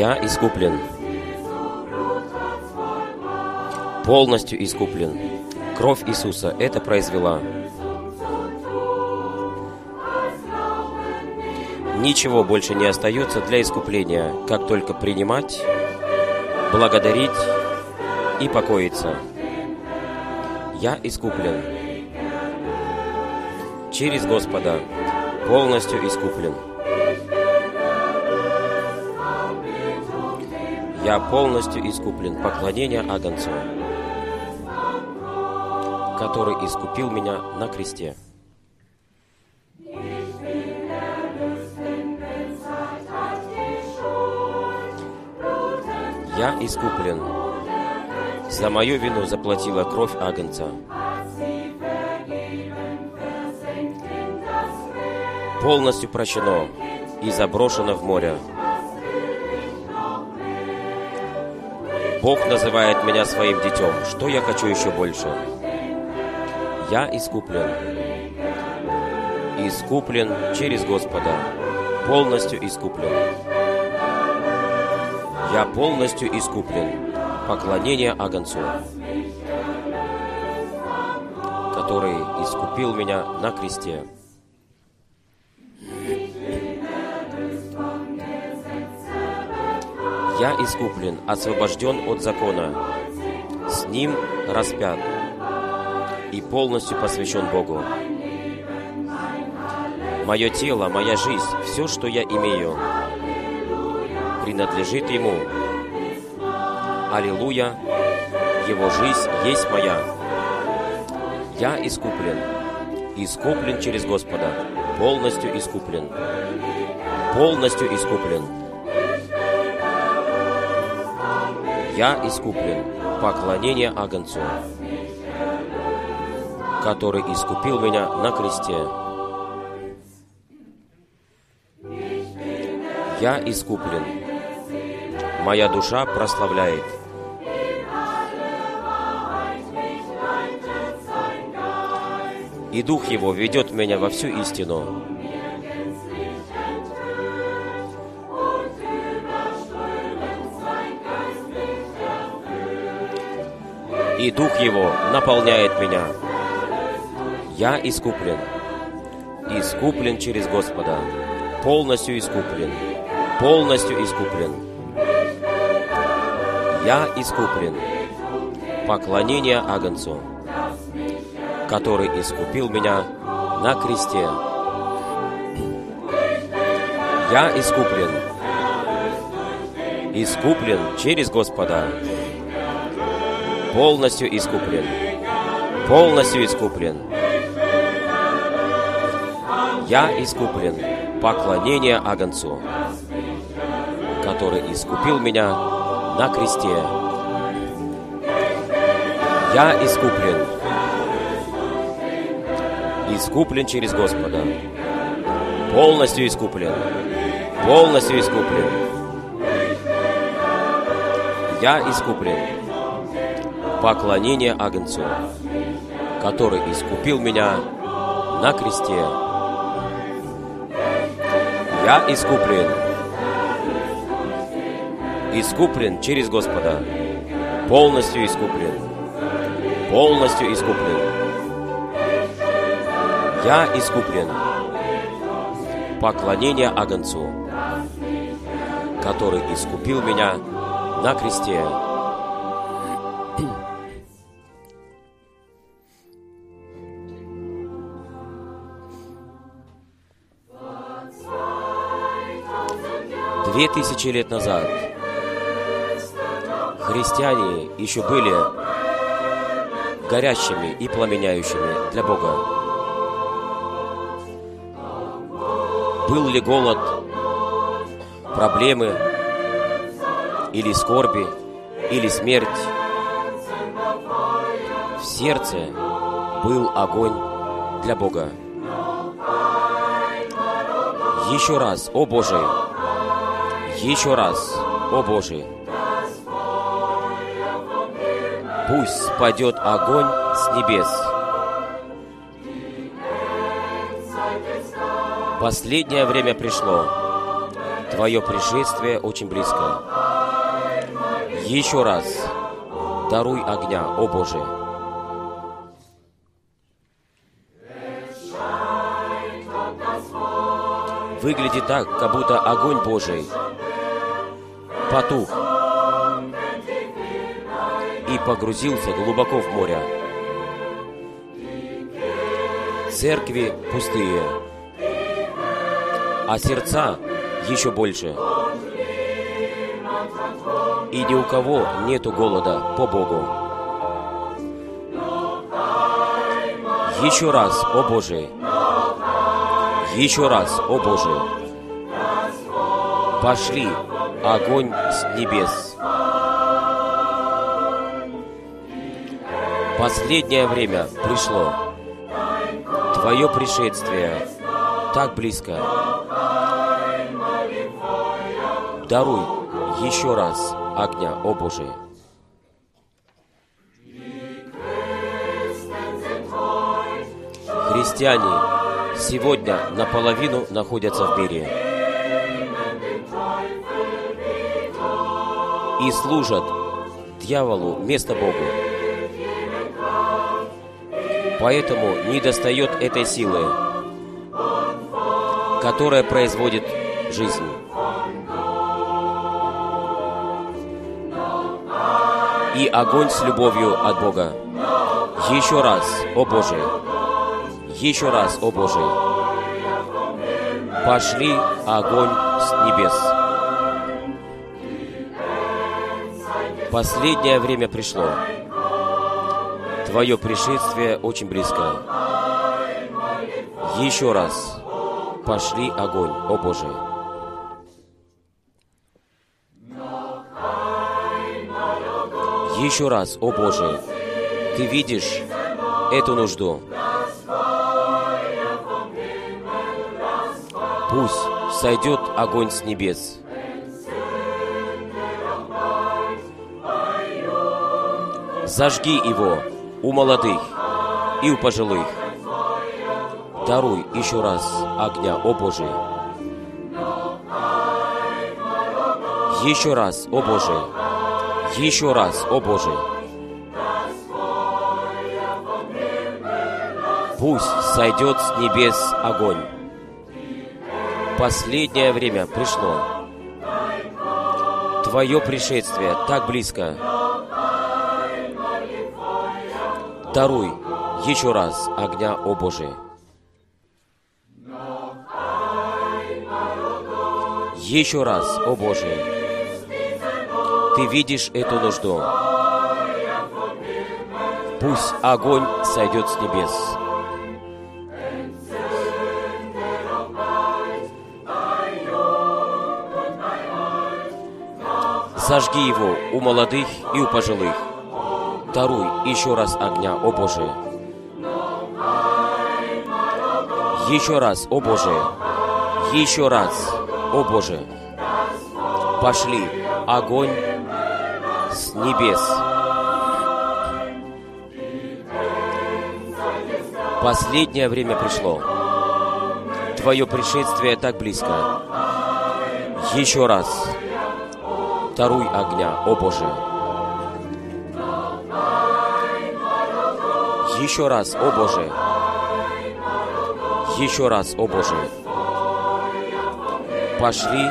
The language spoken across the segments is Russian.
Я искуплен. Полностью искуплен. Кровь Иисуса это произвела. Ничего больше не остается для искупления, как только принимать, благодарить и покоиться. Я искуплен. Через Господа полностью искуплен. Я полностью искуплен. Поклонение Агнцу, который искупил меня на кресте. Я искуплен. За мою вину заплатила кровь Агнца. Полностью прощено и заброшено в море. Бог называет меня своим детем. Что я хочу еще больше? Я искуплен. Искуплен через Господа. Полностью искуплен. Я полностью искуплен. Поклонение Агнцу, который искупил меня на кресте. Я искуплен, освобожден от закона, с Ним распят и полностью посвящен Богу. Мое тело, моя жизнь, все, что я имею, принадлежит Ему. Аллилуйя! Его жизнь есть моя. Я искуплен. Искуплен через Господа. Полностью искуплен. Полностью искуплен. Я искуплен. Поклонение Агнцу, который искупил меня на кресте. Я искуплен. Моя душа прославляет. И Дух Его ведет меня во всю истину. И Дух Его наполняет меня. Я искуплен. Искуплен через Господа. Полностью искуплен. Полностью искуплен. Я искуплен. Поклонение Агнцу, который искупил меня на кресте. Я искуплен. Искуплен через Господа полностью искуплен. Полностью искуплен. Я искуплен. Поклонение Агнцу, который искупил меня на кресте. Я искуплен. Искуплен через Господа. Полностью искуплен. Полностью искуплен. Я искуплен поклонение Агнцу, который искупил меня на кресте. Я искуплен. Искуплен через Господа. Полностью искуплен. Полностью искуплен. Я искуплен. Поклонение Агнцу, который искупил меня на кресте. Две тысячи лет назад христиане еще были горящими и пламеняющими для Бога. Был ли голод, проблемы, или скорби, или смерть, в сердце был огонь для Бога. Еще раз, о Боже, еще раз, о Боже, пусть спадет огонь с небес. Последнее время пришло. Твое пришествие очень близко. Еще раз даруй огня, о Боже. Выглядит так, как будто огонь Божий потух и погрузился глубоко в море. Церкви пустые, а сердца еще больше. И ни у кого нету голода по Богу. Еще раз, о Боже, еще раз, о Боже, пошли огонь с небес. Последнее время пришло. Твое пришествие так близко. Даруй еще раз огня, о Боже. Христиане сегодня наполовину находятся в мире и служат дьяволу вместо Богу. Поэтому не достает этой силы, которая производит жизнь. И огонь с любовью от Бога. Еще раз, о Боже, еще раз, о Боже, пошли огонь с небес. Последнее время пришло. Твое пришествие очень близко. Еще раз пошли огонь, о Боже. Еще раз, о Боже, Ты видишь эту нужду. Пусть сойдет огонь с небес. Зажги его у молодых и у пожилых. Даруй еще раз огня, о Боже. Еще раз, о Боже. Еще раз, о Боже. Пусть сойдет с небес огонь. Последнее время пришло. Твое пришествие так близко. Даруй еще раз огня, о Боже. Еще раз, о Боже, Ты видишь эту нужду. Пусть огонь сойдет с небес. Зажги его у молодых и у пожилых. Даруй еще раз огня, о Боже. Еще раз, о Боже. Еще раз, о Боже. Пошли огонь с небес. Последнее время пришло. Твое пришествие так близко. Еще раз. Даруй огня, о Боже. Еще раз, о Боже. Еще раз, о Боже. Пошли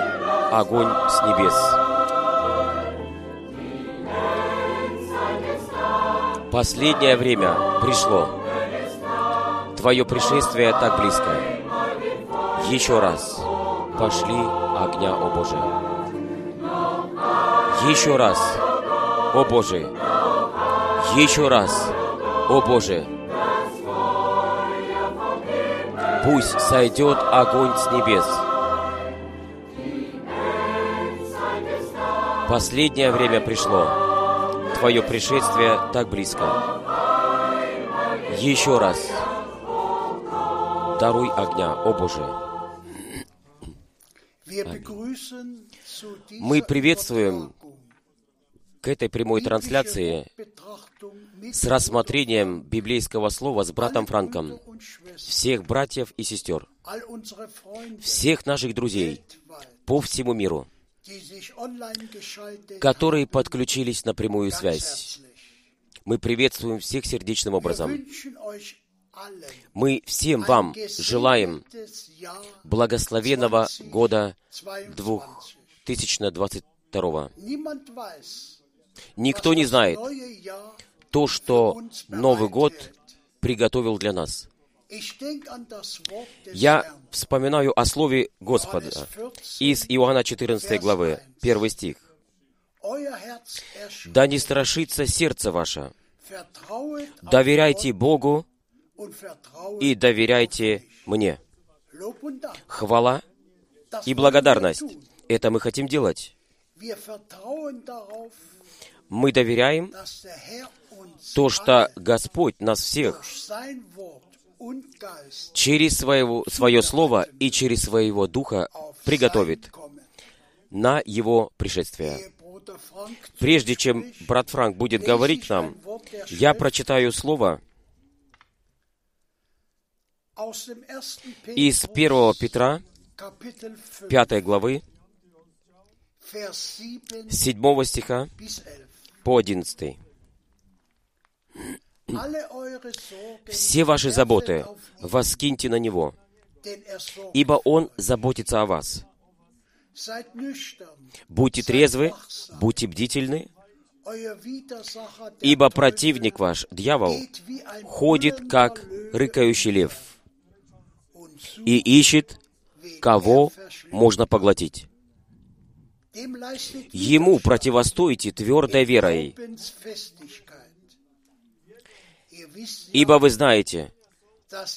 огонь с небес. Последнее время пришло. Твое пришествие так близко. Еще раз пошли огня, о Боже. Еще раз, о Боже. Еще раз, о Боже. Пусть сойдет огонь с небес. Последнее время пришло. Твое пришествие так близко. Еще раз. Даруй огня, о Боже. Мы приветствуем к этой прямой трансляции с рассмотрением библейского слова с братом Франком всех братьев и сестер, всех наших друзей по всему миру, которые подключились на прямую связь. Мы приветствуем всех сердечным образом. Мы всем вам желаем благословенного года 2022. Никто не знает то, что Новый год приготовил для нас. Я вспоминаю о слове Господа из Иоанна 14 главы, 1 стих. «Да не страшится сердце ваше, доверяйте Богу и доверяйте мне». Хвала и благодарность. Это мы хотим делать. Мы доверяем то, что Господь нас всех через своего, свое Слово и через своего Духа приготовит на Его пришествие. Прежде чем брат Франк будет говорить нам, я прочитаю Слово из 1 Петра, 5 главы, 7 стиха по 11. Все ваши заботы воскиньте на Него, ибо Он заботится о вас. Будьте трезвы, будьте бдительны, ибо противник ваш, дьявол, ходит, как рыкающий лев, и ищет, кого можно поглотить. Ему противостойте твердой верой, Ибо вы знаете,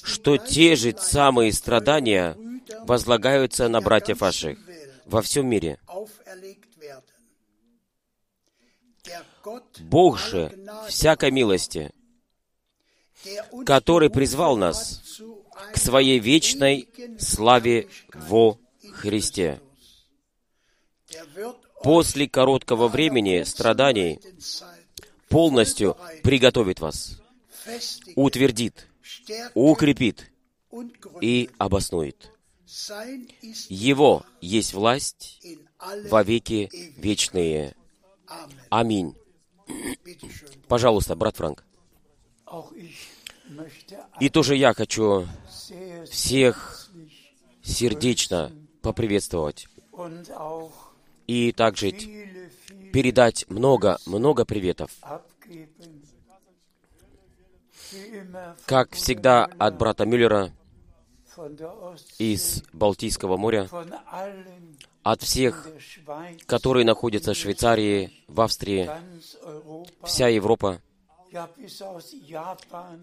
что те же самые страдания возлагаются на братьев ваших во всем мире. Бог же всякой милости, который призвал нас к своей вечной славе во Христе. После короткого времени страданий полностью приготовит вас утвердит, укрепит и обоснует. Его есть власть во веки вечные. Аминь. Пожалуйста, брат Франк. И тоже я хочу всех сердечно поприветствовать и также передать много-много приветов как всегда, от брата Мюллера из Балтийского моря, от всех, которые находятся в Швейцарии, в Австрии, вся Европа,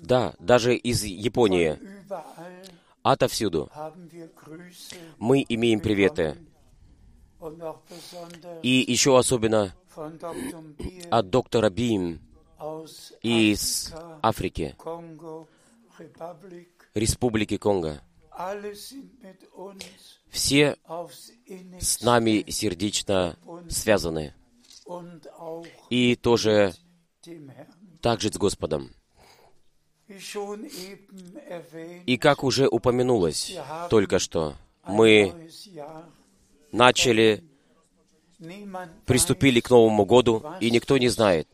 да, даже из Японии, отовсюду, мы имеем приветы. И еще особенно от доктора Бим, из Африки, Республики Конго. Все с нами сердечно связаны. И тоже также с Господом. И как уже упомянулось только что, мы начали, приступили к Новому году, и никто не знает,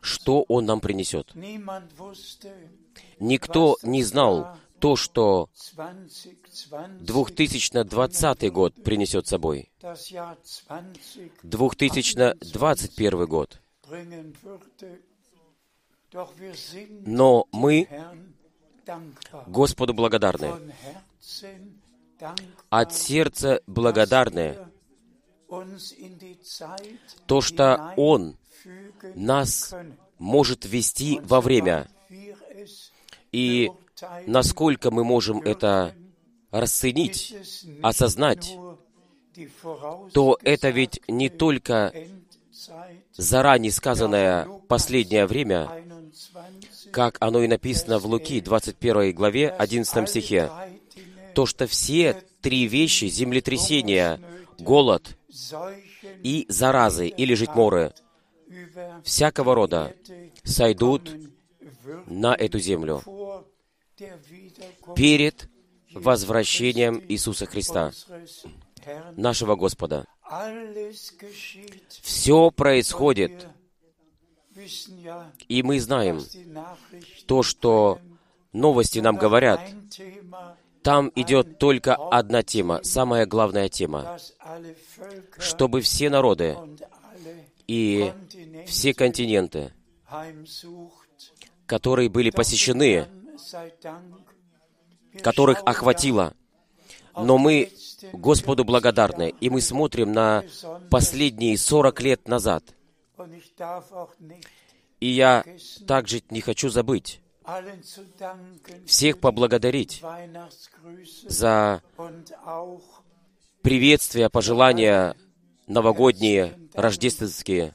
что Он нам принесет. Никто не знал то, что 2020 год принесет собой. 2021 год. Но мы Господу благодарны. От сердца благодарны то, что Он нас может вести во время. И насколько мы можем это расценить, осознать, то это ведь не только заранее сказанное последнее время, как оно и написано в Луки 21 главе 11 стихе, то, что все три вещи, землетрясения, голод и заразы или житморы, всякого рода сойдут на эту землю перед возвращением Иисуса Христа, нашего Господа. Все происходит, и мы знаем то, что новости нам говорят. Там идет только одна тема, самая главная тема, чтобы все народы и все континенты, которые были посещены, которых охватило. Но мы Господу благодарны, и мы смотрим на последние 40 лет назад. И я также не хочу забыть всех поблагодарить за приветствия, пожелания новогодние, рождественские,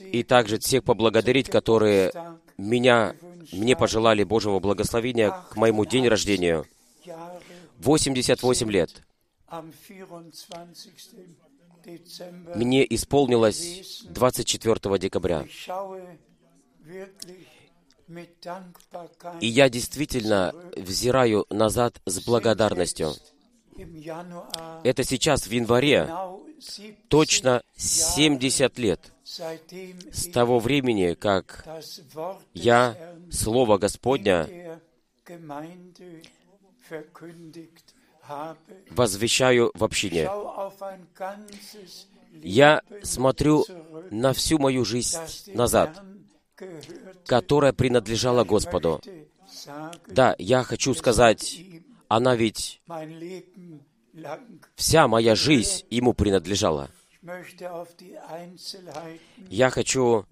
и также всех поблагодарить, которые меня, мне пожелали Божьего благословения к моему день рождения. Jahre 88 лет. am 24. Dezember. Мне исполнилось 24 декабря. И я действительно взираю назад с благодарностью. Это сейчас, в январе, genau 70 точно 70 лет с того времени, как я Слово Господня возвещаю в общине. Я смотрю на всю мою жизнь назад, которая принадлежала Господу. Да, я хочу сказать, она ведь вся моя жизнь Ему принадлежала. Я хочу,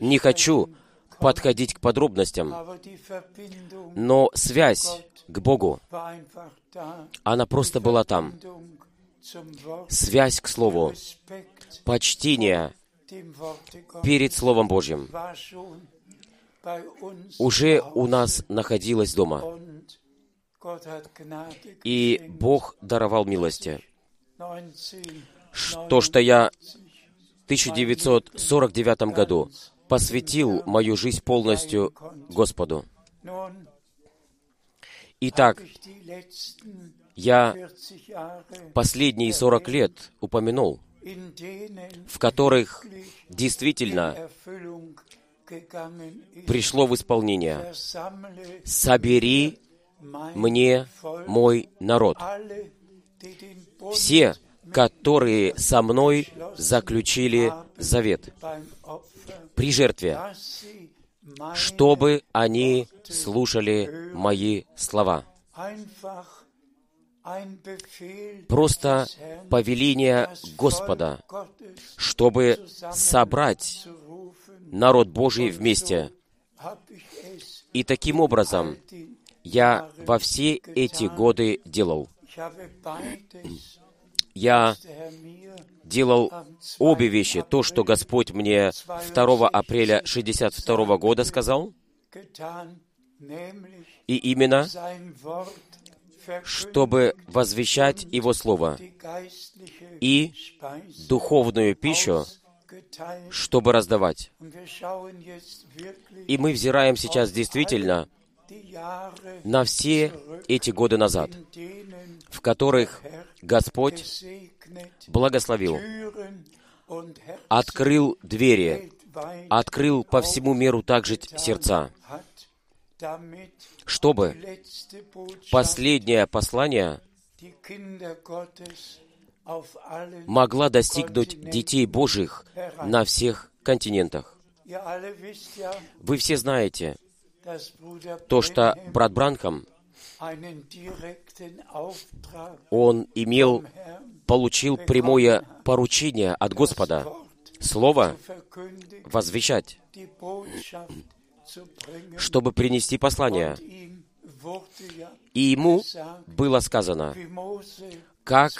не хочу подходить к подробностям, но связь к Богу, она просто была там. Связь к Слову, почтение перед Словом Божьим уже у нас находилась дома. И. Бог даровал милости. 19, То, что я в 1949 году посвятил мою жизнь полностью Господу. Итак, я 40 Jahre, последние 40 лет упомянул, в которых действительно пришло в исполнение. «Собери мне мой народ». Все, которые со мной заключили завет при жертве, чтобы они слушали мои слова. Просто повеление Господа, чтобы собрать народ Божий вместе. И таким образом я во все эти годы делал. Я делал обе вещи. То, что Господь мне 2 апреля 62 года сказал, и именно, чтобы возвещать Его Слово и духовную пищу, чтобы раздавать. И мы взираем сейчас действительно на все эти годы назад, в которых Господь благословил, открыл двери, открыл по всему миру также сердца, чтобы последнее послание могла достигнуть детей Божьих на всех континентах. Вы все знаете то, что брат Бранхам, он имел, получил прямое поручение от Господа, Слово возвещать, чтобы принести послание. И ему было сказано, как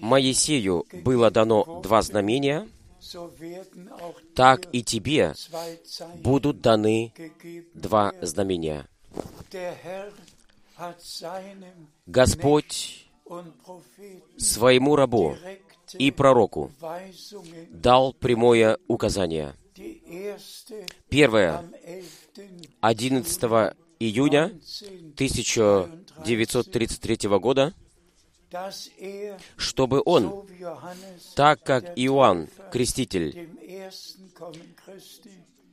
Моисею было дано два знамения, так и тебе будут даны два знамения. Господь своему рабу и пророку дал прямое указание. Первое, am 11. 11 июня 1933 года er, чтобы он, так как Иоанн, Креститель,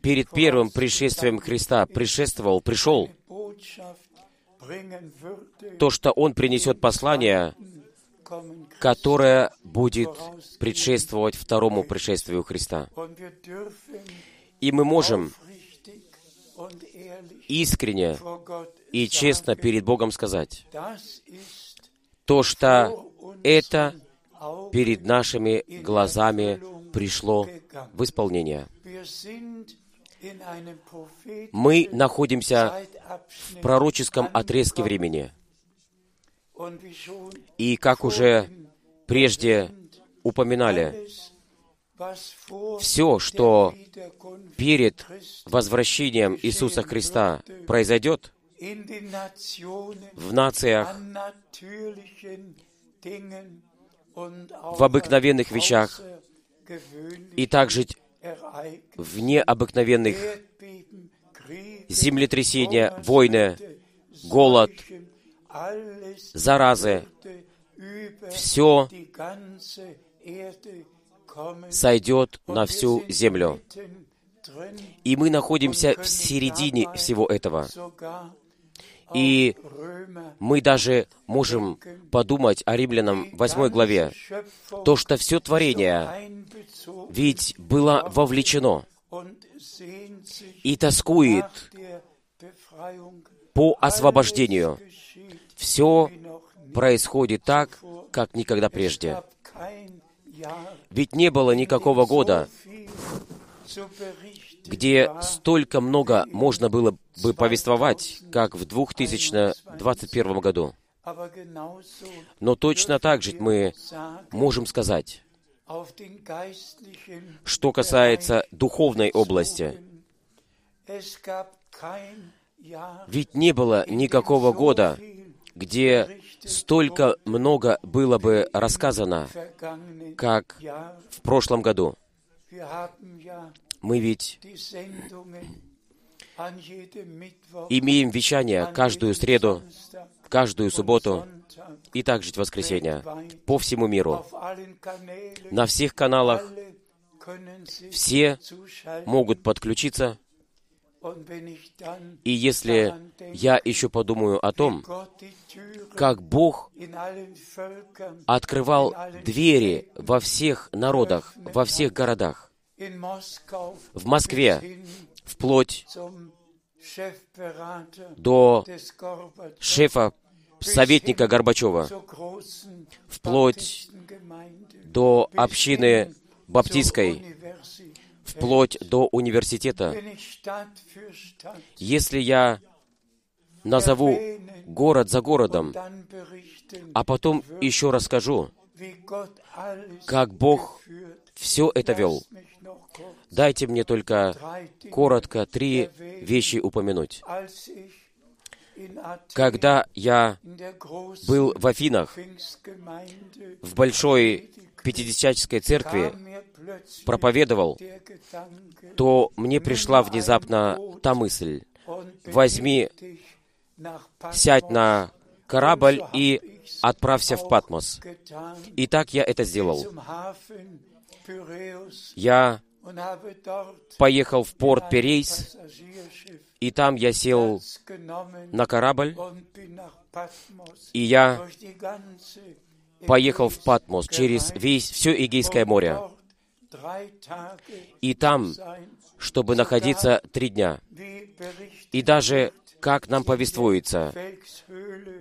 перед первым пришествием Христа предшествовал, пришел, то, что он принесет послание, которое будет предшествовать второму пришествию Христа. И мы можем искренне и честно перед Богом сказать, то, что это перед нашими глазами пришло в исполнение. Мы находимся в пророческом отрезке времени. И как уже прежде упоминали, все, что перед возвращением Иисуса Христа произойдет в нациях, в обыкновенных вещах и также в необыкновенных землетрясения, войны, голод, заразы, все сойдет на всю землю. И мы находимся в середине всего этого. И мы даже можем подумать о Римлянам 8 главе, то, что все творение ведь было вовлечено и тоскует по освобождению. Все происходит так, как никогда прежде. Ведь не было никакого года, где столько много можно было бы повествовать, как в 2021 году. Но точно так же мы можем сказать, что касается духовной области. Ведь не было никакого года, где столько много было бы рассказано, как в прошлом году. Мы ведь имеем вещание каждую среду, каждую субботу и также в воскресенье по всему миру. На всех каналах все могут подключиться. И если я еще подумаю о том, как Бог открывал двери во всех народах, во всех городах, в Москве, вплоть до шефа, советника Горбачева, вплоть до общины баптистской, вплоть до университета. Если я назову город за городом, а потом еще расскажу, как Бог все это вел, дайте мне только коротко три вещи упомянуть. Когда я был в Афинах, в большой пятидесятнической церкви, проповедовал, то мне пришла внезапно та мысль, возьми, сядь на корабль и отправься в Патмос. И так я это сделал. Я поехал в порт Перейс, и там я сел на корабль, и я поехал в Патмос через весь, все Эгейское море. И там, чтобы находиться три дня. И даже, как нам повествуется,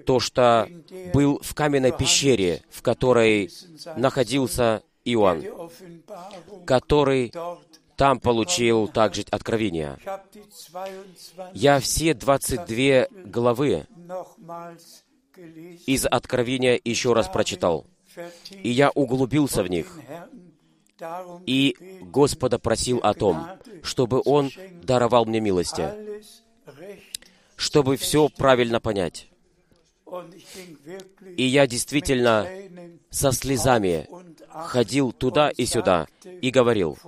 то, что был в каменной пещере, в которой находился Иоанн, который там получил также откровение. Ich habe die 22 Я все 22 главы из откровения еще раз прочитал, и я углубился в них, и Господа просил о том, чтобы Он даровал мне милости, чтобы все правильно понять. И я действительно со слезами ходил туда и сюда и говорил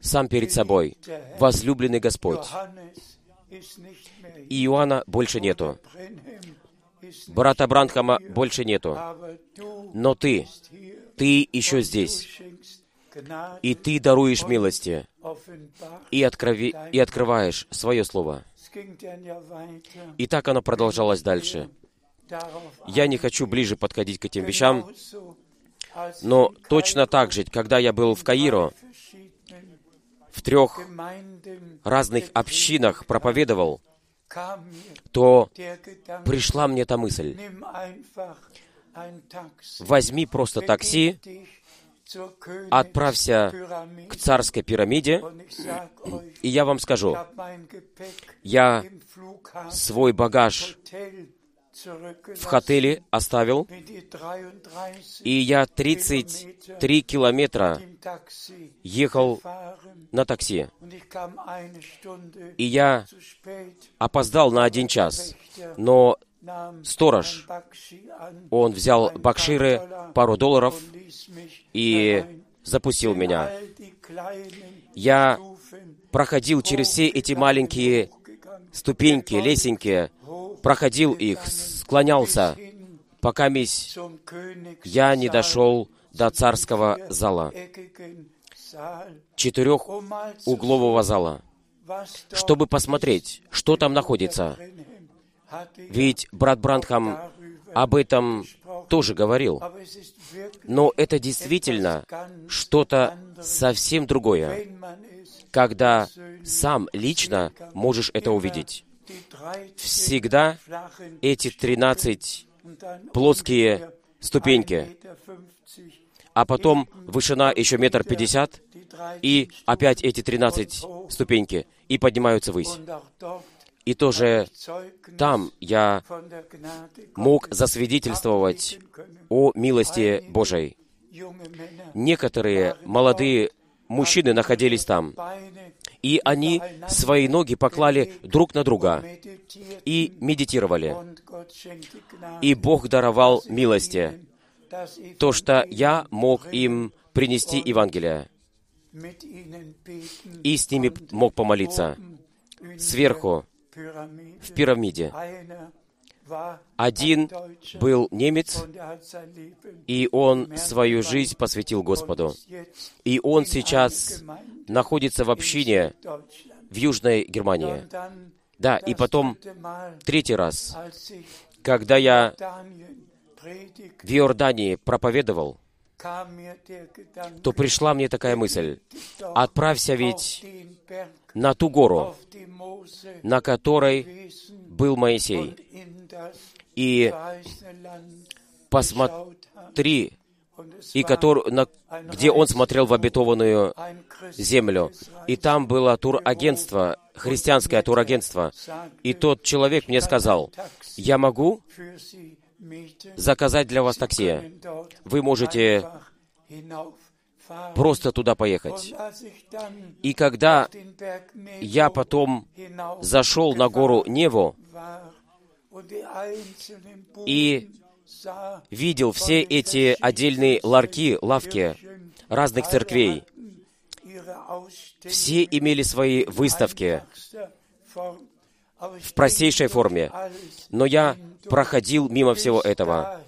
сам перед собой, «Возлюбленный Господь». И Иоанна больше нету. Брата Бранхама больше нету. Но ты, ты еще здесь. И ты даруешь милости. И, открови, и открываешь свое слово. И так оно продолжалось дальше. Я не хочу ближе подходить к этим вещам, но точно так же, когда я был в Каиро, в трех разных общинах проповедовал, то пришла мне та мысль, возьми просто такси, отправься к царской пирамиде, и я вам скажу, я свой багаж в отеле оставил, и я 33 километра ехал на такси. И я опоздал на один час, но сторож, он взял бакширы, пару долларов, и запустил меня. Я проходил через все эти маленькие ступеньки, лесенки, проходил их, склонялся, пока мись я не дошел до царского зала, четырехуглового зала, чтобы посмотреть, что там находится. Ведь брат Брандхам об этом тоже говорил. Но это действительно что-то совсем другое, когда сам лично можешь это увидеть. Всегда эти 13 плоские ступеньки, а потом вышина еще метр пятьдесят, и опять эти 13 ступеньки, и поднимаются ввысь. И тоже там я мог засвидетельствовать о милости Божией. Некоторые молодые мужчины находились там, и они свои ноги поклали друг на друга и медитировали. И Бог даровал милости, то, что я мог им принести Евангелие, и с ними мог помолиться. Сверху в пирамиде. Один был немец, и он свою жизнь посвятил Господу. И он сейчас находится в общине в Южной Германии. Да, и потом третий раз, когда я в Иордании проповедовал, то пришла мне такая мысль, отправься ведь на ту гору, на которой был Моисей, и посмотри, и который, на, где он смотрел в обетованную землю. И там было турагентство, христианское турагентство. И тот человек мне сказал, я могу заказать для вас такси. Вы можете просто туда поехать. И когда я потом зашел на гору Неву и видел все эти отдельные ларки, лавки разных церквей, все имели свои выставки в простейшей форме. Но я проходил мимо всего этого,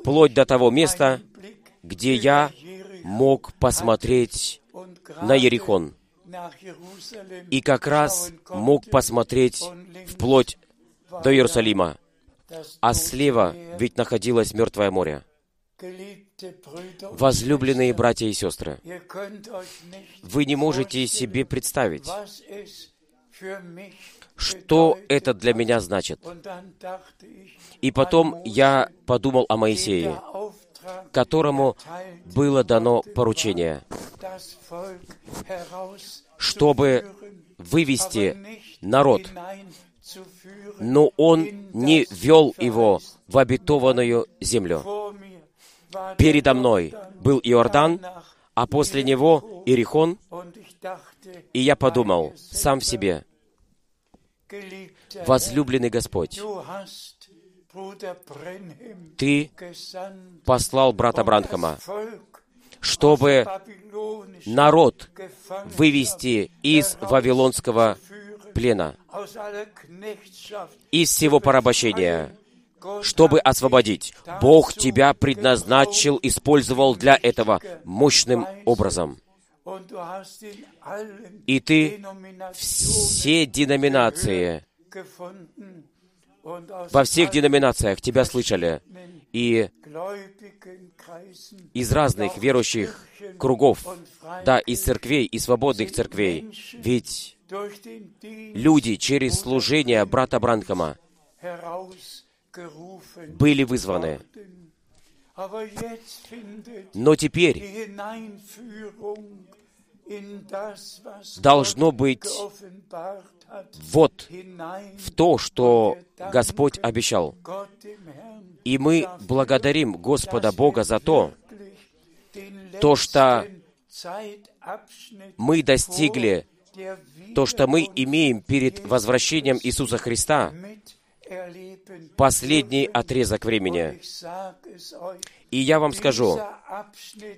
вплоть до того места, где я мог посмотреть на Ерихон. И как раз мог посмотреть вплоть до Иерусалима. А слева ведь находилось Мертвое море. Возлюбленные братья и сестры, вы не можете себе представить, что это для меня значит. И потом я подумал о Моисее, которому было дано поручение, чтобы вывести народ, но он не вел его в обетованную землю. Передо мной был Иордан, а после него Иерихон, и я подумал сам в себе, возлюбленный Господь, ты послал брата Бранхама, чтобы народ вывести из Вавилонского плена, из всего порабощения, чтобы освободить. Бог тебя предназначил, использовал для этого мощным образом. И ты все деноминации, во всех деноминациях тебя слышали, и из разных верующих кругов, да, из церквей, и свободных церквей. Ведь люди через служение брата Бранкома были вызваны. Но теперь должно быть вот в то, что Господь обещал. И мы благодарим Господа Бога за то, то, что мы достигли, то, что мы имеем перед возвращением Иисуса Христа, последний отрезок времени. И я вам скажу,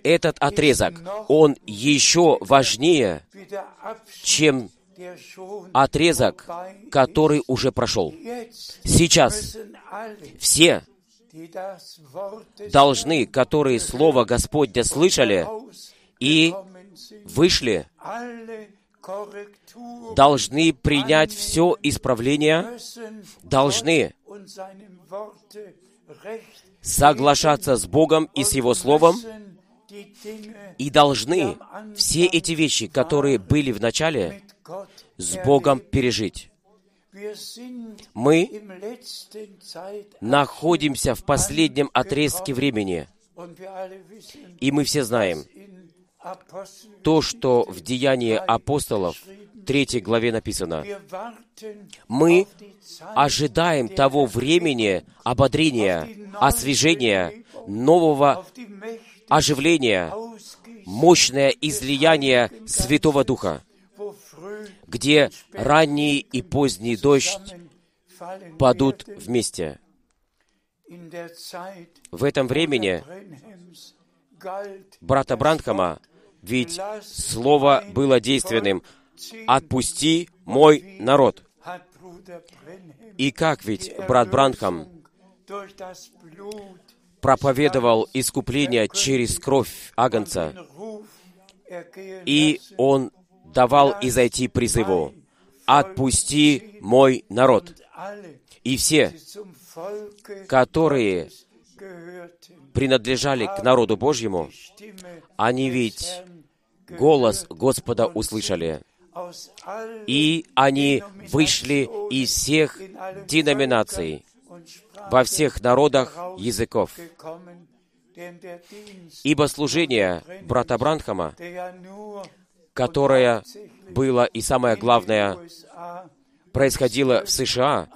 этот отрезок, он еще важнее, чем отрезок, который уже прошел. Сейчас все должны, которые Слово Господня слышали и вышли, должны принять все исправление, должны соглашаться с Богом и с Его Словом, и должны все эти вещи, которые были в начале, с Богом пережить. Мы находимся в последнем отрезке времени, и мы все знаем, то, что в Деянии апостолов, 3 главе написано, мы ожидаем того времени ободрения, освежения, нового оживления, мощное излияние Святого Духа, где ранний и поздний дождь падут вместе. В этом времени брата Бранхама, ведь слово было действенным «Отпусти мой народ». И как ведь брат Бранхам проповедовал искупление через кровь Агнца, и он давал изойти призыву «Отпусти мой народ». И все, которые принадлежали к народу Божьему, они ведь голос Господа услышали. И они вышли из всех деноминаций, во всех народах языков. Ибо служение брата Бранхама, которое было и самое главное, происходило в США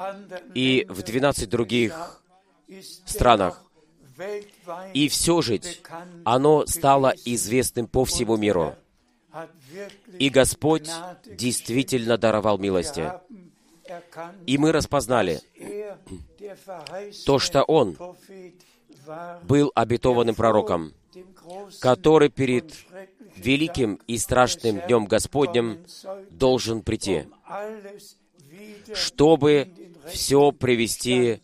и в 12 других странах. И все же оно стало известным по всему миру. И Господь действительно даровал милости. И мы распознали то, что Он был обетованным пророком, который перед великим и страшным днем Господнем должен прийти, чтобы все привести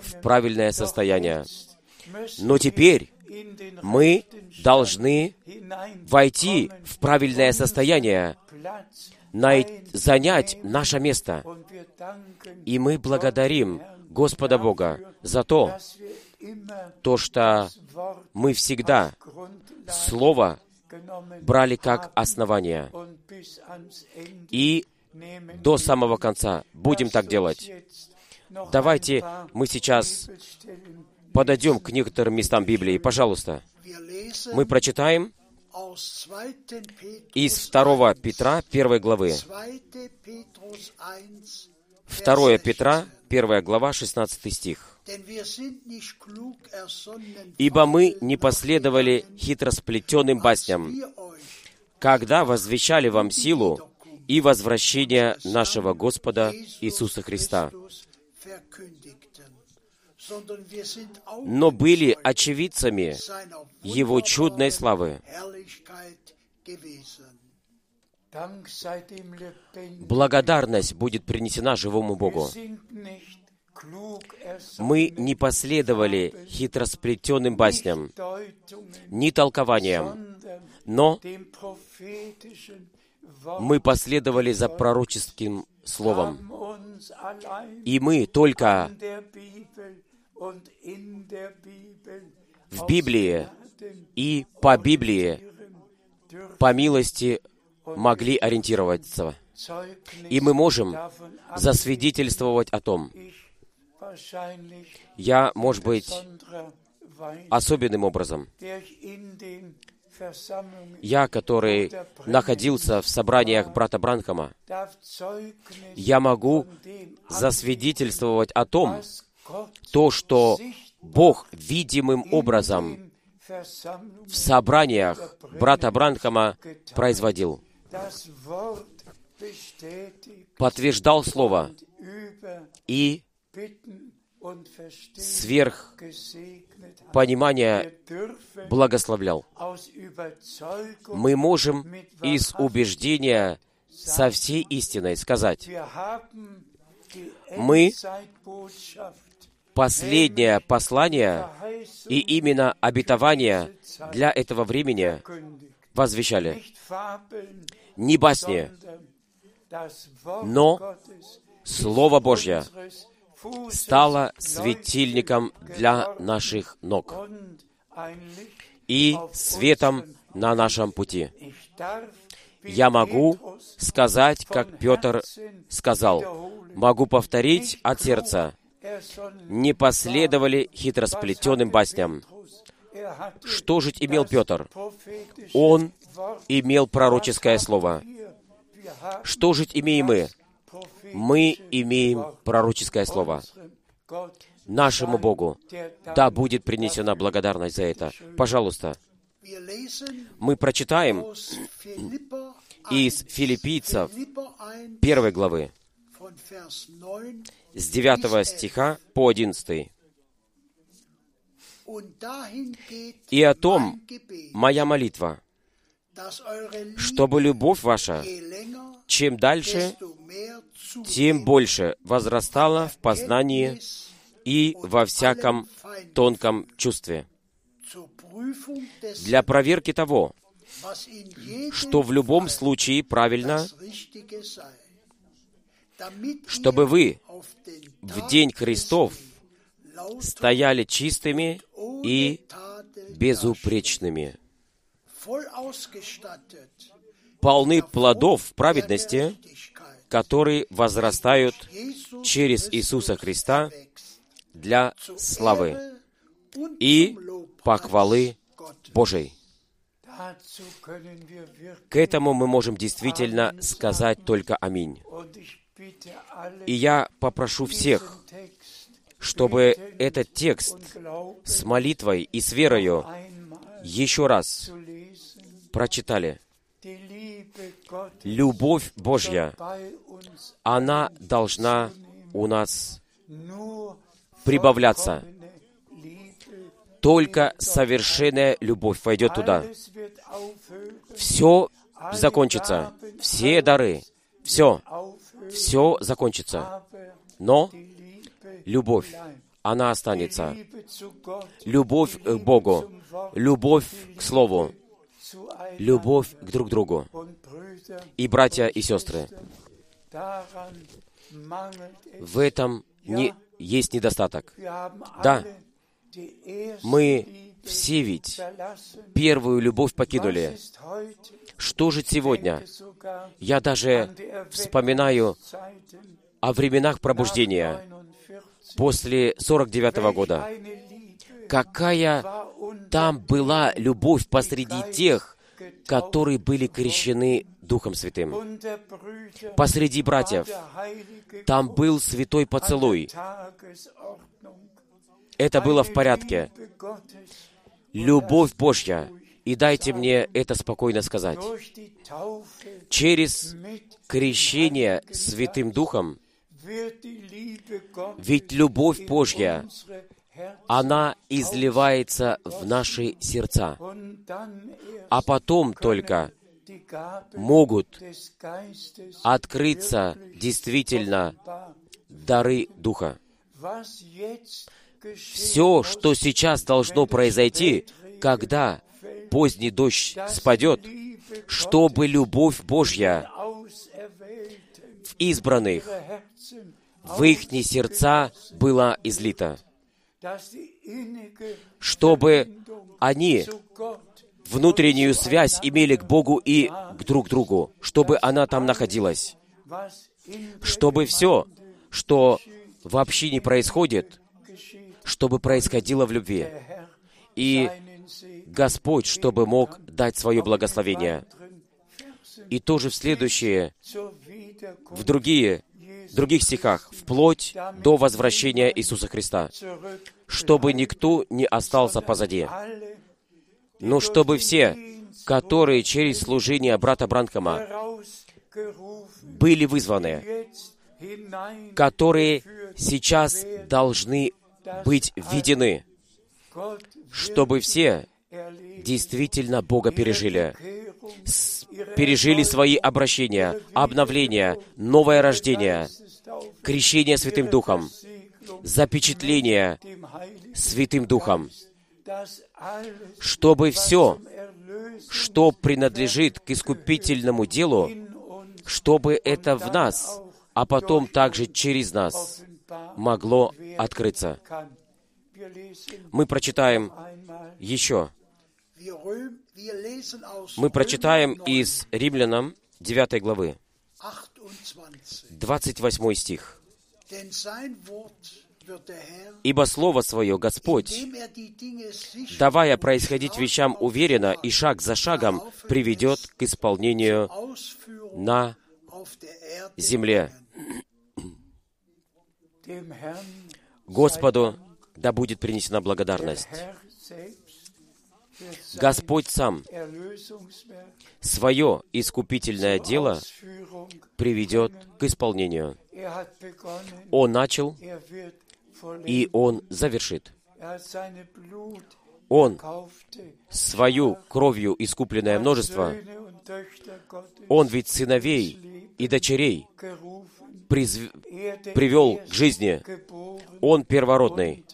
в правильное состояние. Но теперь мы должны войти в правильное состояние, занять наше место. И мы благодарим Господа Бога за то, то, что мы всегда Слово брали как основание. И до самого конца будем так делать. Давайте мы сейчас подойдем к некоторым местам Библии. Пожалуйста, мы прочитаем из 2 Петра, 1 главы. 2 Петра, 1 глава, 16 стих. «Ибо мы не последовали хитросплетенным басням, когда возвещали вам силу и возвращение нашего Господа Иисуса Христа, но были очевидцами Его чудной славы. Благодарность будет принесена живому Богу. Мы не последовали хитросплетенным басням, ни толкованиям, но мы последовали за пророческим словом. И мы только в Библии и по Библии, по милости, могли ориентироваться. И мы можем засвидетельствовать о том, я, может быть, особенным образом, я, который находился в собраниях брата Бранхама, я могу засвидетельствовать о том, то, что Бог видимым образом в собраниях брата Бранхама производил. Подтверждал Слово и сверх понимания благословлял. Мы можем из убеждения со всей истиной сказать, мы последнее послание и именно обетование для этого времени возвещали. Не басни, но Слово Божье стало светильником для наших ног и светом на нашем пути. Я могу сказать, как Петр сказал, могу повторить от сердца, не последовали хитросплетенным басням. Что же имел Петр? Он имел пророческое слово. Что же имеем мы? Мы имеем пророческое слово. Нашему Богу, да будет принесена благодарность за это. Пожалуйста, мы прочитаем из филиппийцев первой главы, с 9 стиха по 11. «И о том моя молитва, чтобы любовь ваша, чем дальше, тем больше возрастала в познании и во всяком тонком чувстве, для проверки того, что в любом случае правильно, чтобы вы в день крестов стояли чистыми и безупречными, полны плодов праведности, которые возрастают через Иисуса Христа для славы и похвалы Божией. К этому мы можем действительно сказать только «Аминь». И я попрошу всех, чтобы этот текст с молитвой и с верою еще раз прочитали. Любовь Божья, она должна у нас прибавляться. Только совершенная любовь войдет туда. Все закончится. Все дары. Все все закончится. Но любовь, она останется. Любовь к Богу, любовь к Слову, любовь к друг другу. И братья и сестры, в этом не, есть недостаток. Да, мы все ведь первую любовь покинули. Что же сегодня? Я даже вспоминаю о временах пробуждения после 49 -го года. Какая там была любовь посреди тех, которые были крещены Духом Святым. Посреди братьев там был святой поцелуй. Это было в порядке. Любовь Божья и дайте мне это спокойно сказать. Через крещение Святым Духом, ведь любовь Божья, она изливается в наши сердца. А потом только могут открыться действительно дары Духа. Все, что сейчас должно произойти, когда поздний дождь спадет, чтобы любовь Божья в избранных, в их сердца была излита, чтобы они внутреннюю связь имели к Богу и к друг другу, чтобы она там находилась, чтобы все, что в общине происходит, чтобы происходило в любви. И Господь, чтобы мог дать свое благословение. И тоже в следующие, в другие, в других стихах, вплоть до возвращения Иисуса Христа, чтобы никто не остался позади, но чтобы все, которые через служение брата Бранкома были вызваны, которые сейчас должны быть введены, чтобы все действительно Бога пережили, пережили свои обращения, обновления, новое рождение, крещение Святым Духом, запечатление Святым Духом, чтобы все, что принадлежит к искупительному делу, чтобы это в нас, а потом также через нас могло открыться. Мы прочитаем еще. Мы прочитаем из Римлянам 9 главы, 28 стих. Ибо Слово Свое Господь, давая происходить вещам уверенно и шаг за шагом, приведет к исполнению на земле. Господу да будет принесена благодарность. Господь сам свое искупительное дело приведет к исполнению. Он начал, и Он завершит. Он свою кровью искупленное множество, Он ведь сыновей и дочерей призв... привел к жизни. Он первородный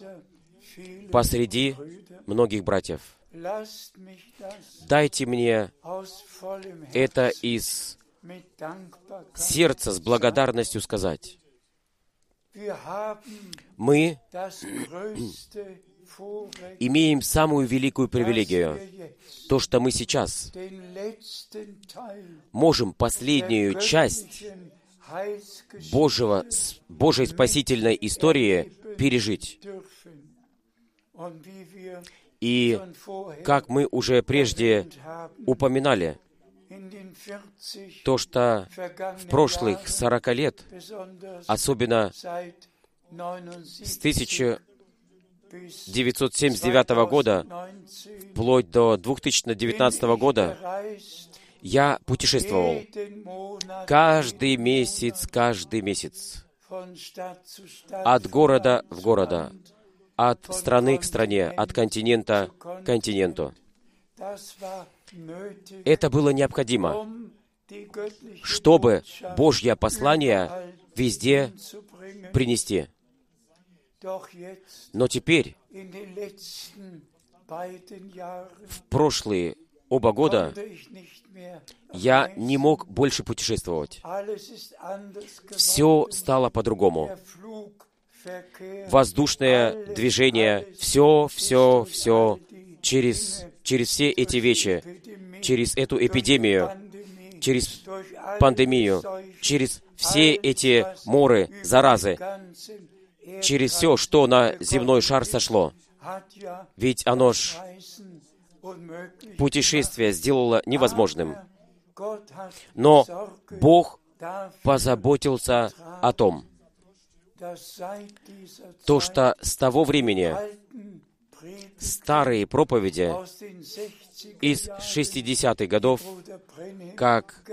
посреди многих братьев. Дайте мне это из сердца с благодарностью сказать. Мы имеем самую великую привилегию, то, что мы сейчас можем последнюю часть Божьего, Божьей спасительной истории пережить. И, как мы уже прежде упоминали, то, что в прошлых 40 лет, особенно с 1979 года вплоть до 2019 года, я путешествовал. Каждый месяц, каждый месяц, от города в города, от страны к стране, от континента к континенту. Это было необходимо, чтобы Божье послание везде принести. Но теперь, в прошлые оба года, я не мог больше путешествовать. Все стало по-другому. Воздушное движение, все, все, все, через, через все эти вещи, через эту эпидемию, через пандемию, через все эти моры, заразы, через все, что на земной шар сошло. Ведь оно ж путешествие сделало невозможным. Но Бог позаботился о том, то, что с того времени старые проповеди из 60-х годов, как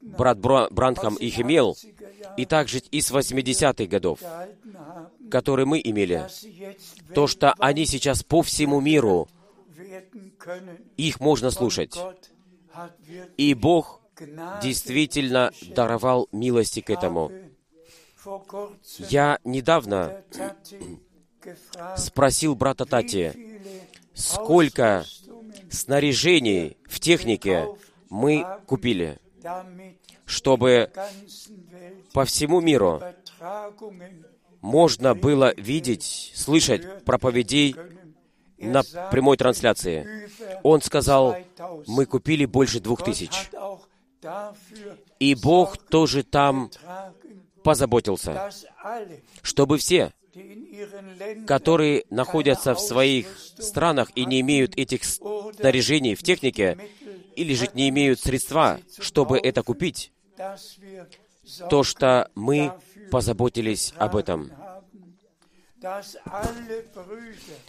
брат Брандхам их имел, и также из 80-х годов, которые мы имели, то, что они сейчас по всему миру, их можно слушать. И Бог действительно даровал милости к этому. Я недавно спросил брата Тати, сколько снаряжений в технике мы купили, чтобы по всему миру можно было видеть, слышать проповедей на прямой трансляции. Он сказал, 2000. мы купили больше двух тысяч. И Бог тоже там позаботился, чтобы все, которые находятся в своих странах и не имеют этих снаряжений в технике, или же не имеют средства, чтобы это купить, то что мы позаботились об этом,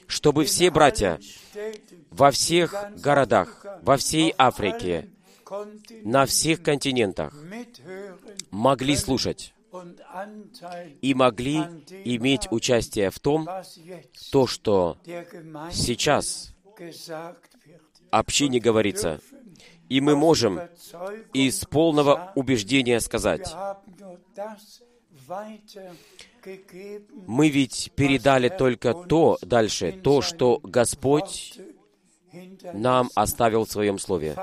чтобы все братья во всех городах, во всей Африке, на всех континентах могли слушать и могли иметь участие в том, то, что сейчас общине говорится. И мы можем из полного убеждения сказать, мы ведь передали только то дальше, то, что Господь нам оставил в Своем Слове.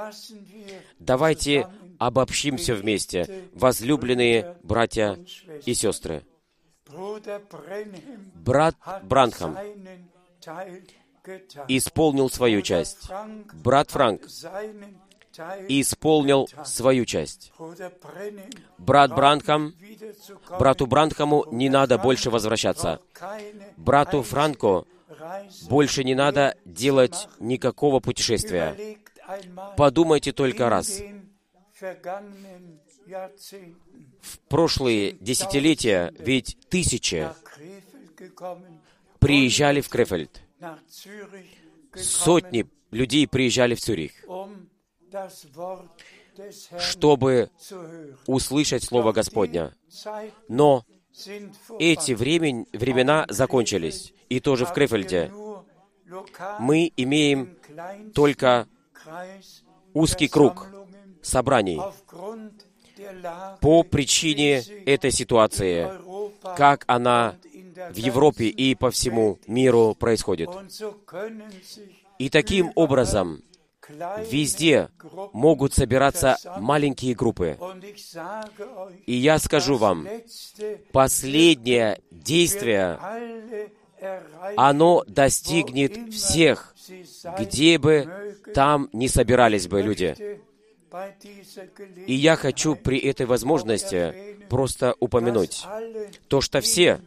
Давайте обобщимся вместе, возлюбленные братья и сестры. Брат Бранхам исполнил свою часть. Брат Франк исполнил свою часть. Брат Бранхам, брату Бранхаму не надо больше возвращаться. Брату Франко больше не надо делать никакого путешествия. Подумайте только раз. В прошлые десятилетия ведь тысячи приезжали в Крефельд. Сотни людей приезжали в Цюрих, um чтобы услышать Слово Господня. Но эти времен, времена закончились. И тоже в Крефельде. Мы имеем только узкий круг собраний по причине этой ситуации, как она в Европе и по всему миру происходит. И таким образом везде могут собираться маленькие группы. И я скажу вам, последнее действие, оно достигнет всех, где бы там не собирались бы люди. И я хочу при этой возможности просто упомянуть то, что все,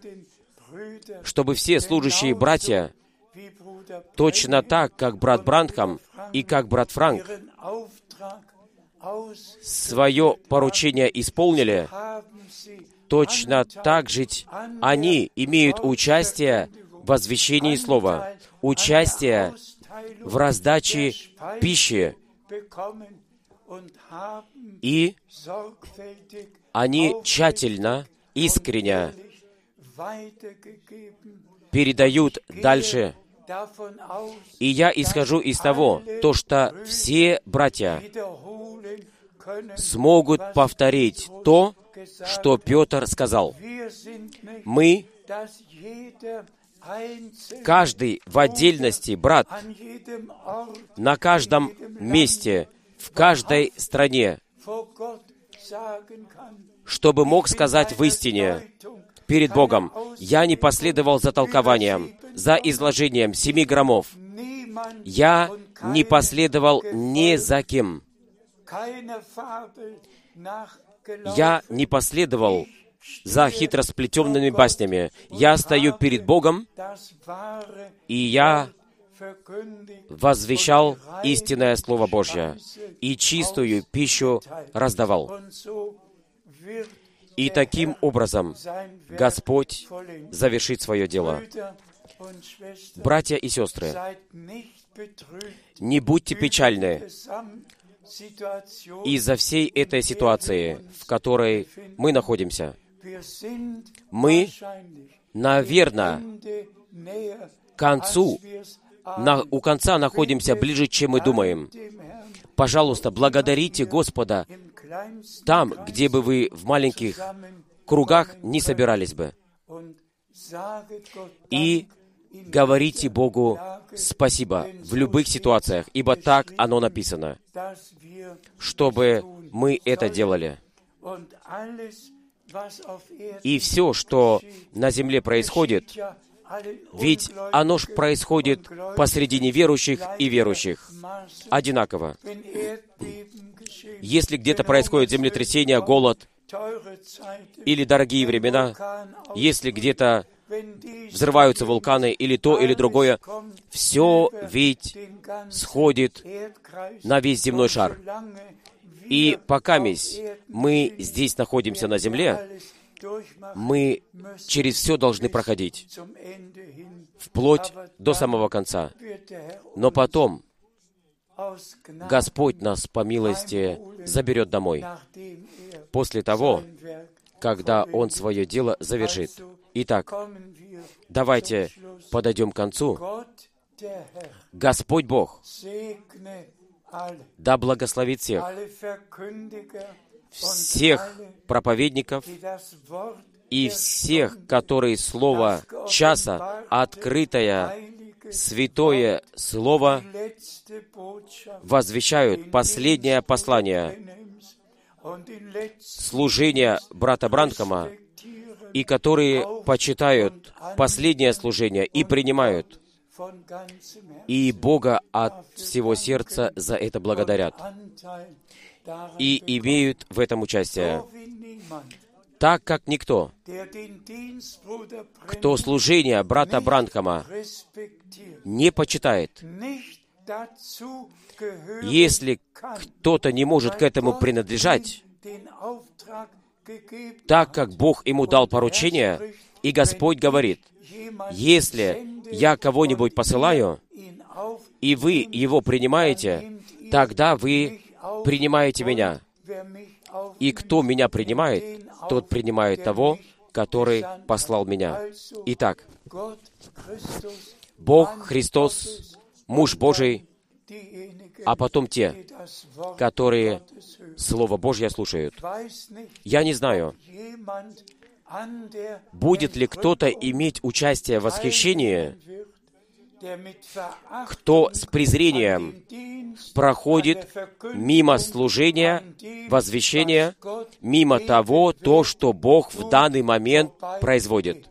чтобы все служащие братья точно так, как брат Бранхам и как брат Франк, свое поручение исполнили, точно так же они имеют участие в возвещении Слова, участие в раздаче пищи, и они тщательно, искренне передают дальше. И я исхожу из того, то, что все братья смогут повторить то, что Петр сказал. Мы, каждый в отдельности, брат, на каждом месте, в каждой стране, чтобы мог сказать в истине перед Богом, я не последовал за толкованием, за изложением семи громов. Я не последовал ни за кем. Я не последовал за хитросплетенными баснями. Я стою перед Богом, и я возвещал истинное Слово Божье и чистую пищу раздавал. И таким образом Господь завершит свое дело. Братья и сестры, не будьте печальны из-за всей этой ситуации, в которой мы находимся. Мы, наверное, к концу, на, у конца находимся ближе, чем мы думаем. Пожалуйста, благодарите Господа там, где бы вы в маленьких кругах не собирались бы. И говорите Богу спасибо в любых ситуациях, ибо так оно написано, чтобы мы это делали. И все, что на земле происходит, ведь оно ж происходит посредине верующих и верующих одинаково. Если где-то происходит землетрясение, голод или дорогие времена, если где-то взрываются вулканы или то, или другое, все ведь сходит на весь земной шар. И пока мы здесь находимся на земле, мы через все должны проходить, вплоть до самого конца. Но потом Господь нас по милости заберет домой, после того, когда Он свое дело завершит. Итак, давайте подойдем к концу. Господь Бог, да благословит всех, всех проповедников и всех, которые Слово часа, открытое, святое Слово, возвещают последнее послание служения брата Бранкома, и которые почитают последнее служение и принимают, и Бога от всего сердца за это благодарят, и имеют в этом участие, так как никто, кто служение брата Бранхама не почитает, если кто-то не может к этому принадлежать, так как Бог ему дал поручение, и Господь говорит, если я кого-нибудь посылаю, и вы его принимаете, тогда вы принимаете меня. И кто меня принимает, тот принимает того, который послал меня. Итак, Бог, Христос, муж Божий, а потом те, которые Слово Божье слушают. Я не знаю, будет ли кто-то иметь участие в восхищении, кто с презрением проходит мимо служения, возвещения, мимо того, то, что Бог в данный момент производит.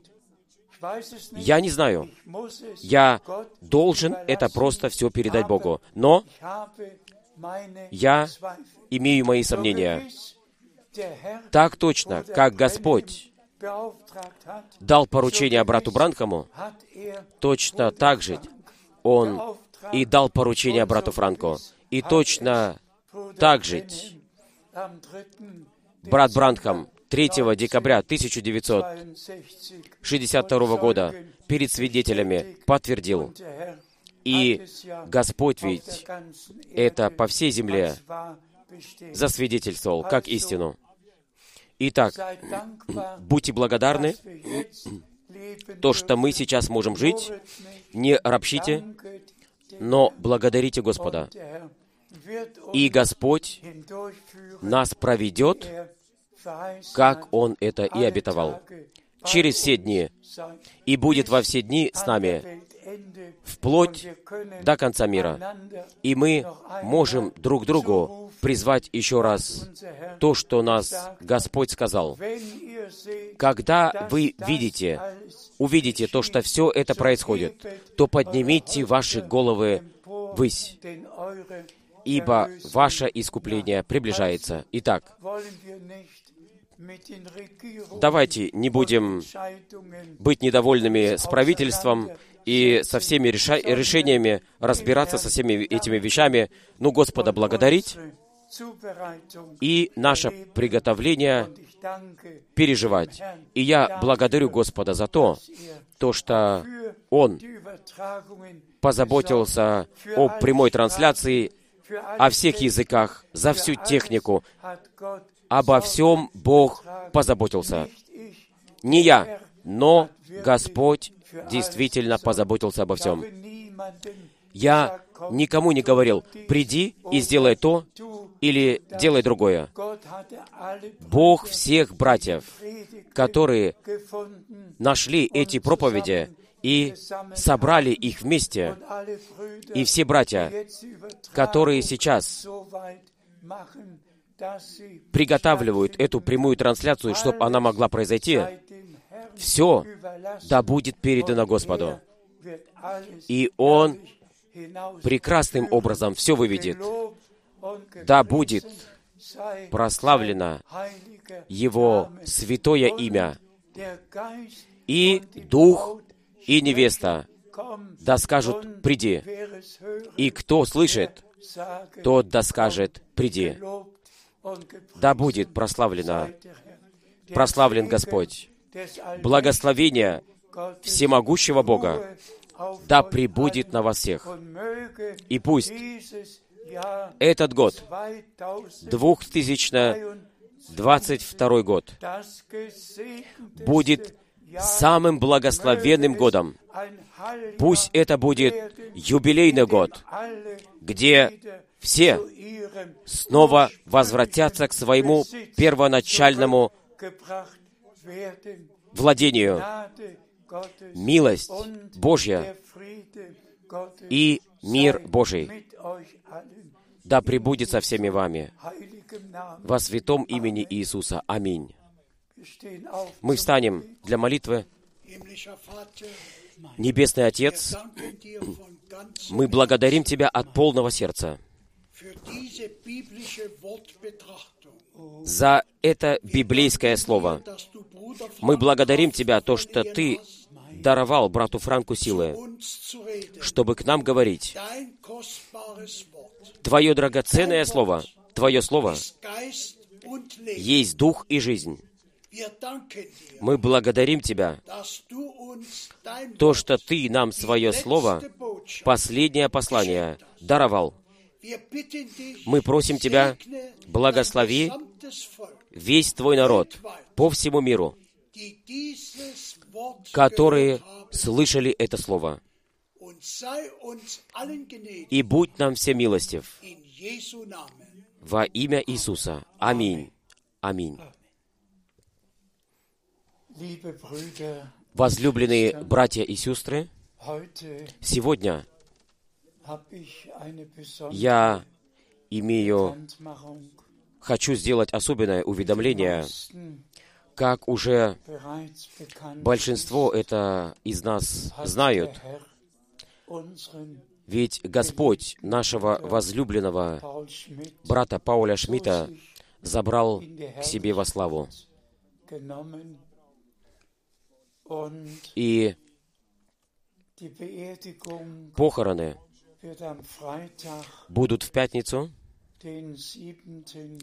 Я не знаю. Я должен это просто все передать Богу. Но я имею мои сомнения. Так точно, как Господь дал поручение брату Бранхаму, точно так же Он и дал поручение брату Франко. И точно так же брат Бранхам 3 декабря 1962 года перед свидетелями подтвердил, и Господь ведь это по всей земле засвидетельствовал как истину. Итак, будьте благодарны, то, что мы сейчас можем жить, не ропщите, но благодарите Господа. И Господь нас проведет, как Он это и обетовал, через все дни, и будет во все дни с нами, вплоть до конца мира. И мы можем друг другу призвать еще раз то, что нас Господь сказал. Когда вы видите, увидите то, что все это происходит, то поднимите ваши головы ввысь, ибо ваше искупление приближается. Итак, давайте не будем быть недовольными с правительством и со всеми решениями разбираться со всеми этими вещами, ну, Господа благодарить и наше приготовление переживать. И я благодарю Господа за то, то, что Он позаботился о прямой трансляции, о всех языках, за всю технику. Обо всем Бог позаботился. Не я, но Господь действительно позаботился обо всем. Я никому не говорил, приди и сделай то, или делай другое. Бог всех братьев, которые нашли эти проповеди и собрали их вместе, и все братья, которые сейчас приготавливают эту прямую трансляцию, чтобы она могла произойти, все да будет передано Господу. И Он прекрасным образом все выведет. Да будет прославлено Его святое имя. И Дух, и невеста да скажут «Приди». И кто слышит, тот да скажет «Приди». Да будет прославлено, прославлен Господь. Благословение всемогущего Бога да пребудет на вас всех. И пусть этот год, 2023 2022 год, будет самым благословенным годом. Пусть это будет юбилейный год, где все снова возвратятся к своему первоначальному владению. Милость Божья и мир Божий. Да пребудет со всеми вами во святом имени Иисуса. Аминь. Мы встанем для молитвы. Небесный Отец, мы благодарим Тебя от полного сердца за это библейское слово. Мы благодарим Тебя, то, что Ты даровал брату Франку силы, чтобы к нам говорить Твое драгоценное слово, Твое слово есть дух и жизнь. Мы благодарим Тебя, то, что Ты нам свое слово, последнее послание, даровал. Мы просим Тебя, благослови весь Твой народ по всему миру, которые слышали это слово. И будь нам все милостив во имя Иисуса. Аминь. Аминь. Возлюбленные братья и сестры, сегодня я имею, хочу сделать особенное уведомление, как уже большинство это из нас знают, ведь Господь нашего возлюбленного брата Пауля Шмидта забрал к себе во славу. И похороны будут в пятницу, den 7.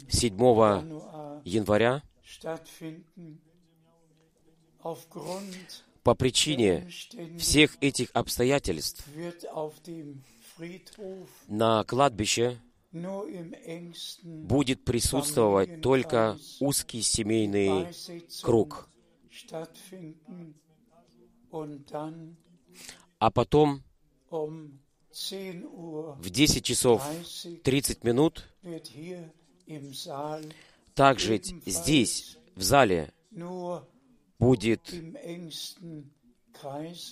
7 Januar января, по причине всех этих обстоятельств на кладбище будет присутствовать только узкий семейный круг. А потом 10 Uhr в 10 часов 30 30 минут также здесь, в зале, будет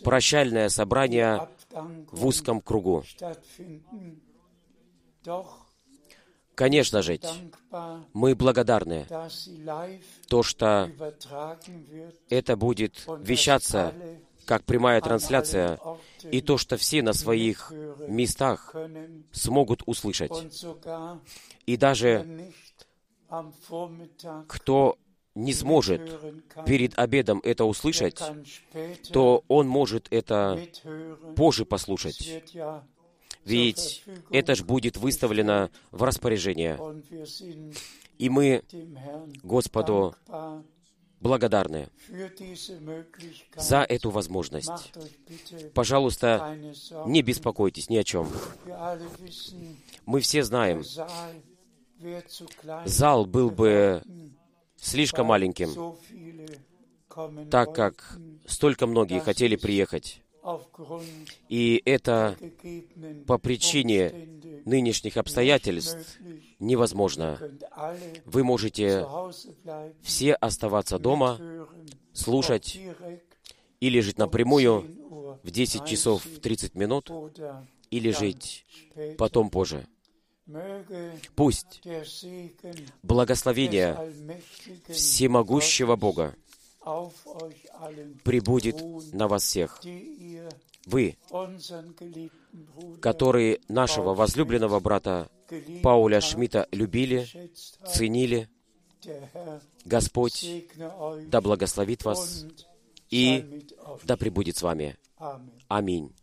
прощальное собрание в узком кругу. Конечно же, мы благодарны, то, что это будет вещаться как прямая трансляция, и то, что все на своих местах смогут услышать. И даже кто не сможет перед обедом это услышать, то он может это позже послушать. Ведь это ж будет выставлено в распоряжение. И мы Господу благодарны за эту возможность. Пожалуйста, не беспокойтесь ни о чем. Мы все знаем, зал был бы слишком маленьким, так как столько многие хотели приехать. И это по причине нынешних обстоятельств невозможно. Вы можете все оставаться дома, слушать или жить напрямую 10 Uhr в 10 часов 30 минут, или жить потом позже. Пусть благословение всемогущего Бога прибудет на вас всех. Вы, которые нашего возлюбленного брата Пауля Шмидта любили, ценили, Господь да благословит вас и да пребудет с вами. Аминь.